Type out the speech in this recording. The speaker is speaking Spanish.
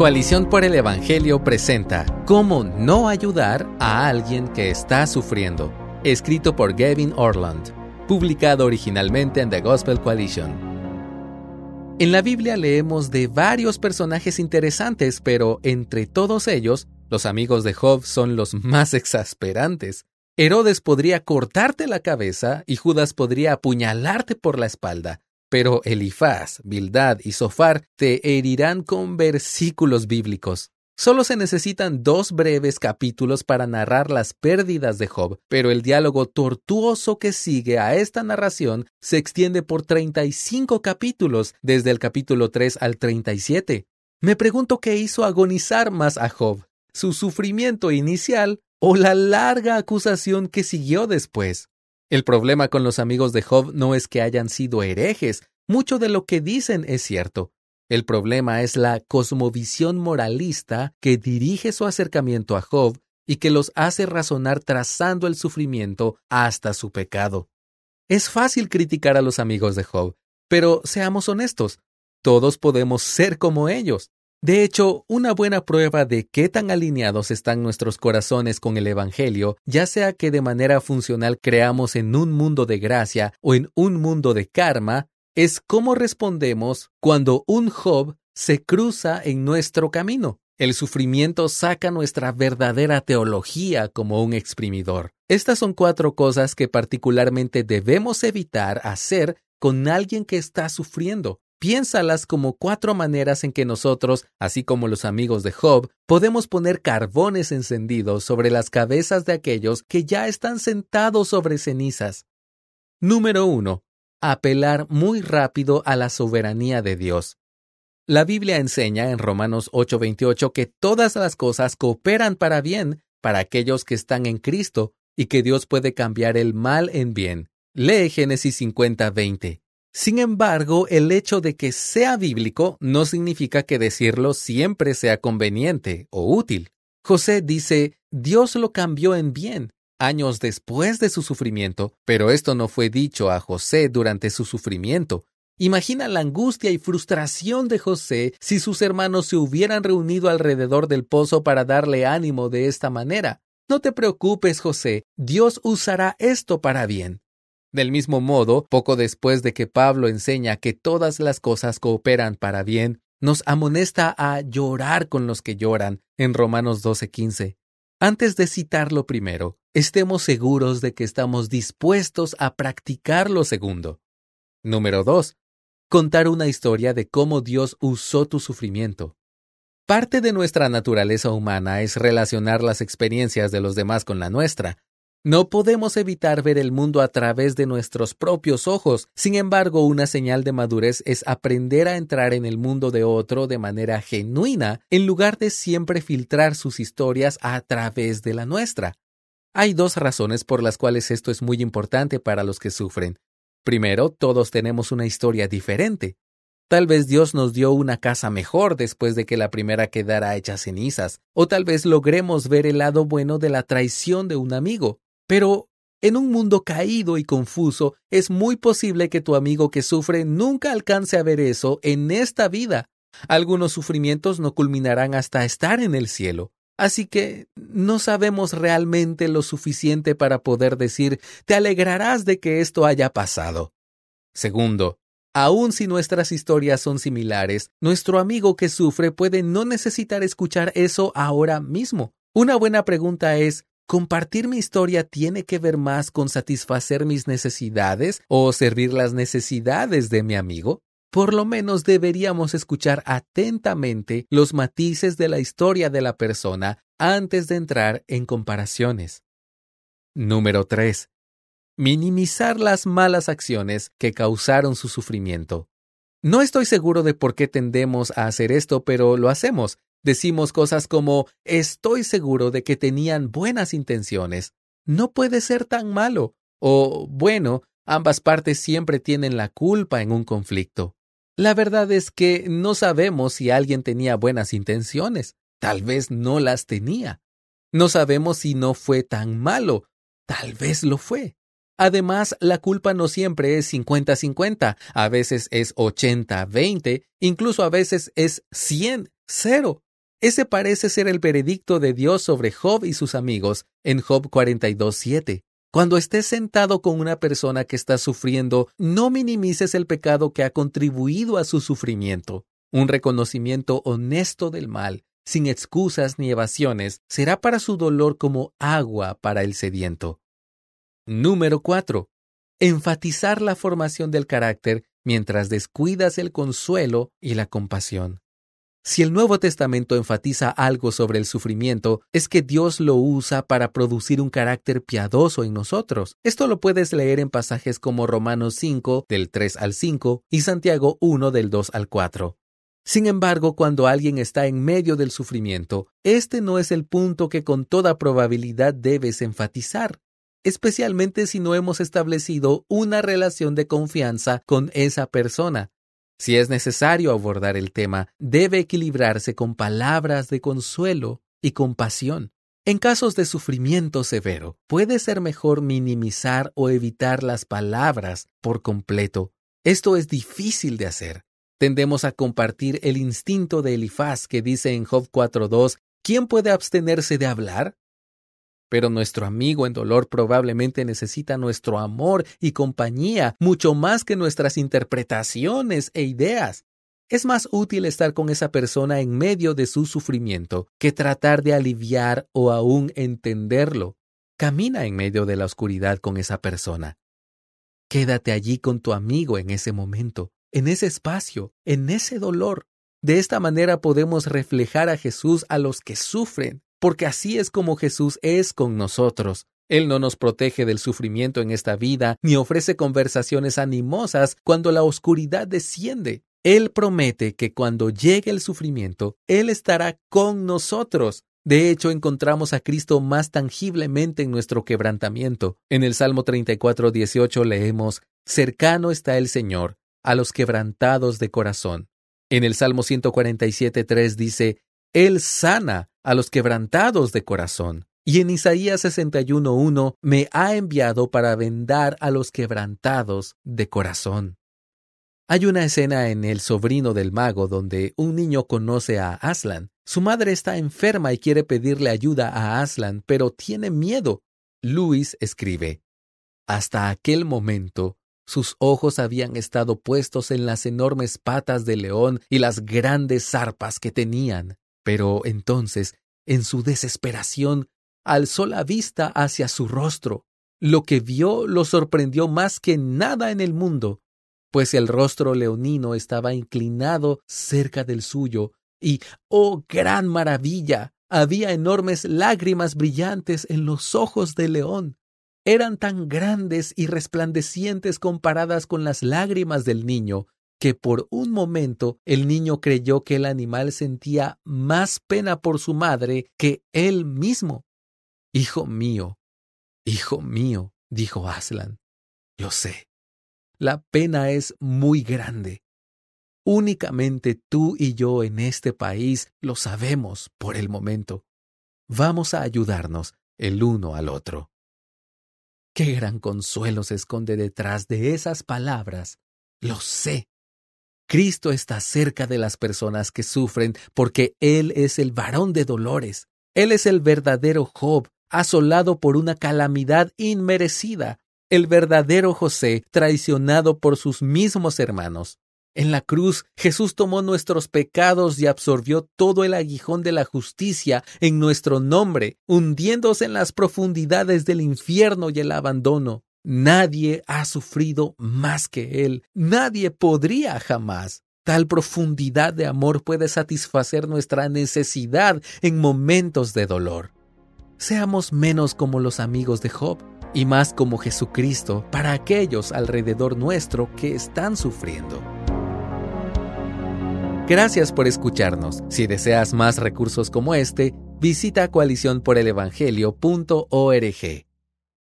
Coalición por el Evangelio presenta Cómo no ayudar a alguien que está sufriendo, escrito por Gavin Orland, publicado originalmente en The Gospel Coalition. En la Biblia leemos de varios personajes interesantes, pero entre todos ellos, los amigos de Job son los más exasperantes. Herodes podría cortarte la cabeza y Judas podría apuñalarte por la espalda. Pero Elifaz, Bildad y Sofar te herirán con versículos bíblicos. Solo se necesitan dos breves capítulos para narrar las pérdidas de Job, pero el diálogo tortuoso que sigue a esta narración se extiende por 35 capítulos, desde el capítulo 3 al 37. Me pregunto qué hizo agonizar más a Job, su sufrimiento inicial o la larga acusación que siguió después. El problema con los amigos de Job no es que hayan sido herejes, mucho de lo que dicen es cierto. El problema es la cosmovisión moralista que dirige su acercamiento a Job y que los hace razonar trazando el sufrimiento hasta su pecado. Es fácil criticar a los amigos de Job, pero seamos honestos, todos podemos ser como ellos. De hecho, una buena prueba de qué tan alineados están nuestros corazones con el Evangelio, ya sea que de manera funcional creamos en un mundo de gracia o en un mundo de karma, es cómo respondemos cuando un Job se cruza en nuestro camino. El sufrimiento saca nuestra verdadera teología como un exprimidor. Estas son cuatro cosas que particularmente debemos evitar hacer con alguien que está sufriendo. Piénsalas como cuatro maneras en que nosotros, así como los amigos de Job, podemos poner carbones encendidos sobre las cabezas de aquellos que ya están sentados sobre cenizas. Número 1. Apelar muy rápido a la soberanía de Dios. La Biblia enseña en Romanos 8:28 que todas las cosas cooperan para bien para aquellos que están en Cristo y que Dios puede cambiar el mal en bien. Lee Génesis 50:20. Sin embargo, el hecho de que sea bíblico no significa que decirlo siempre sea conveniente o útil. José dice, Dios lo cambió en bien, años después de su sufrimiento, pero esto no fue dicho a José durante su sufrimiento. Imagina la angustia y frustración de José si sus hermanos se hubieran reunido alrededor del pozo para darle ánimo de esta manera. No te preocupes, José, Dios usará esto para bien. Del mismo modo, poco después de que Pablo enseña que todas las cosas cooperan para bien, nos amonesta a llorar con los que lloran en Romanos 12:15. Antes de citarlo primero, estemos seguros de que estamos dispuestos a practicar lo segundo. Número 2. Contar una historia de cómo Dios usó tu sufrimiento. Parte de nuestra naturaleza humana es relacionar las experiencias de los demás con la nuestra, no podemos evitar ver el mundo a través de nuestros propios ojos. Sin embargo, una señal de madurez es aprender a entrar en el mundo de otro de manera genuina, en lugar de siempre filtrar sus historias a través de la nuestra. Hay dos razones por las cuales esto es muy importante para los que sufren. Primero, todos tenemos una historia diferente. Tal vez Dios nos dio una casa mejor después de que la primera quedara hecha cenizas, o tal vez logremos ver el lado bueno de la traición de un amigo. Pero en un mundo caído y confuso, es muy posible que tu amigo que sufre nunca alcance a ver eso en esta vida. Algunos sufrimientos no culminarán hasta estar en el cielo. Así que no sabemos realmente lo suficiente para poder decir te alegrarás de que esto haya pasado. Segundo, aun si nuestras historias son similares, nuestro amigo que sufre puede no necesitar escuchar eso ahora mismo. Una buena pregunta es ¿Compartir mi historia tiene que ver más con satisfacer mis necesidades o servir las necesidades de mi amigo? Por lo menos deberíamos escuchar atentamente los matices de la historia de la persona antes de entrar en comparaciones. Número 3. Minimizar las malas acciones que causaron su sufrimiento. No estoy seguro de por qué tendemos a hacer esto, pero lo hacemos, Decimos cosas como estoy seguro de que tenían buenas intenciones. No puede ser tan malo. O bueno, ambas partes siempre tienen la culpa en un conflicto. La verdad es que no sabemos si alguien tenía buenas intenciones. Tal vez no las tenía. No sabemos si no fue tan malo. Tal vez lo fue. Además, la culpa no siempre es 50-50, a veces es 80-20, incluso a veces es 100-0. Ese parece ser el veredicto de Dios sobre Job y sus amigos en Job 42.7. Cuando estés sentado con una persona que está sufriendo, no minimices el pecado que ha contribuido a su sufrimiento. Un reconocimiento honesto del mal, sin excusas ni evasiones, será para su dolor como agua para el sediento. Número 4. Enfatizar la formación del carácter mientras descuidas el consuelo y la compasión. Si el Nuevo Testamento enfatiza algo sobre el sufrimiento, es que Dios lo usa para producir un carácter piadoso en nosotros. Esto lo puedes leer en pasajes como Romanos 5 del 3 al 5 y Santiago 1 del 2 al 4. Sin embargo, cuando alguien está en medio del sufrimiento, este no es el punto que con toda probabilidad debes enfatizar, especialmente si no hemos establecido una relación de confianza con esa persona. Si es necesario abordar el tema, debe equilibrarse con palabras de consuelo y compasión. En casos de sufrimiento severo, puede ser mejor minimizar o evitar las palabras por completo. Esto es difícil de hacer. Tendemos a compartir el instinto de Elifaz que dice en Job 4.2, ¿quién puede abstenerse de hablar? Pero nuestro amigo en dolor probablemente necesita nuestro amor y compañía mucho más que nuestras interpretaciones e ideas. Es más útil estar con esa persona en medio de su sufrimiento que tratar de aliviar o aún entenderlo. Camina en medio de la oscuridad con esa persona. Quédate allí con tu amigo en ese momento, en ese espacio, en ese dolor. De esta manera podemos reflejar a Jesús a los que sufren porque así es como Jesús es con nosotros. Él no nos protege del sufrimiento en esta vida, ni ofrece conversaciones animosas cuando la oscuridad desciende. Él promete que cuando llegue el sufrimiento, Él estará con nosotros. De hecho, encontramos a Cristo más tangiblemente en nuestro quebrantamiento. En el Salmo 34, 18 leemos, Cercano está el Señor a los quebrantados de corazón. En el Salmo 147, 3 dice, Él sana a los quebrantados de corazón. Y en Isaías 61.1 me ha enviado para vendar a los quebrantados de corazón. Hay una escena en El sobrino del mago donde un niño conoce a Aslan. Su madre está enferma y quiere pedirle ayuda a Aslan, pero tiene miedo. Luis escribe, Hasta aquel momento sus ojos habían estado puestos en las enormes patas del león y las grandes zarpas que tenían. Pero entonces, en su desesperación, alzó la vista hacia su rostro. Lo que vio lo sorprendió más que nada en el mundo, pues el rostro leonino estaba inclinado cerca del suyo, y, oh gran maravilla, había enormes lágrimas brillantes en los ojos del león. Eran tan grandes y resplandecientes comparadas con las lágrimas del niño, que por un momento el niño creyó que el animal sentía más pena por su madre que él mismo. Hijo mío, hijo mío, dijo Aslan, lo sé. La pena es muy grande. Únicamente tú y yo en este país lo sabemos por el momento. Vamos a ayudarnos el uno al otro. Qué gran consuelo se esconde detrás de esas palabras. Lo sé. Cristo está cerca de las personas que sufren porque Él es el varón de dolores. Él es el verdadero Job, asolado por una calamidad inmerecida, el verdadero José, traicionado por sus mismos hermanos. En la cruz, Jesús tomó nuestros pecados y absorbió todo el aguijón de la justicia en nuestro nombre, hundiéndose en las profundidades del infierno y el abandono. Nadie ha sufrido más que Él. Nadie podría jamás. Tal profundidad de amor puede satisfacer nuestra necesidad en momentos de dolor. Seamos menos como los amigos de Job y más como Jesucristo para aquellos alrededor nuestro que están sufriendo. Gracias por escucharnos. Si deseas más recursos como este, visita coaliciónporelevangelio.org.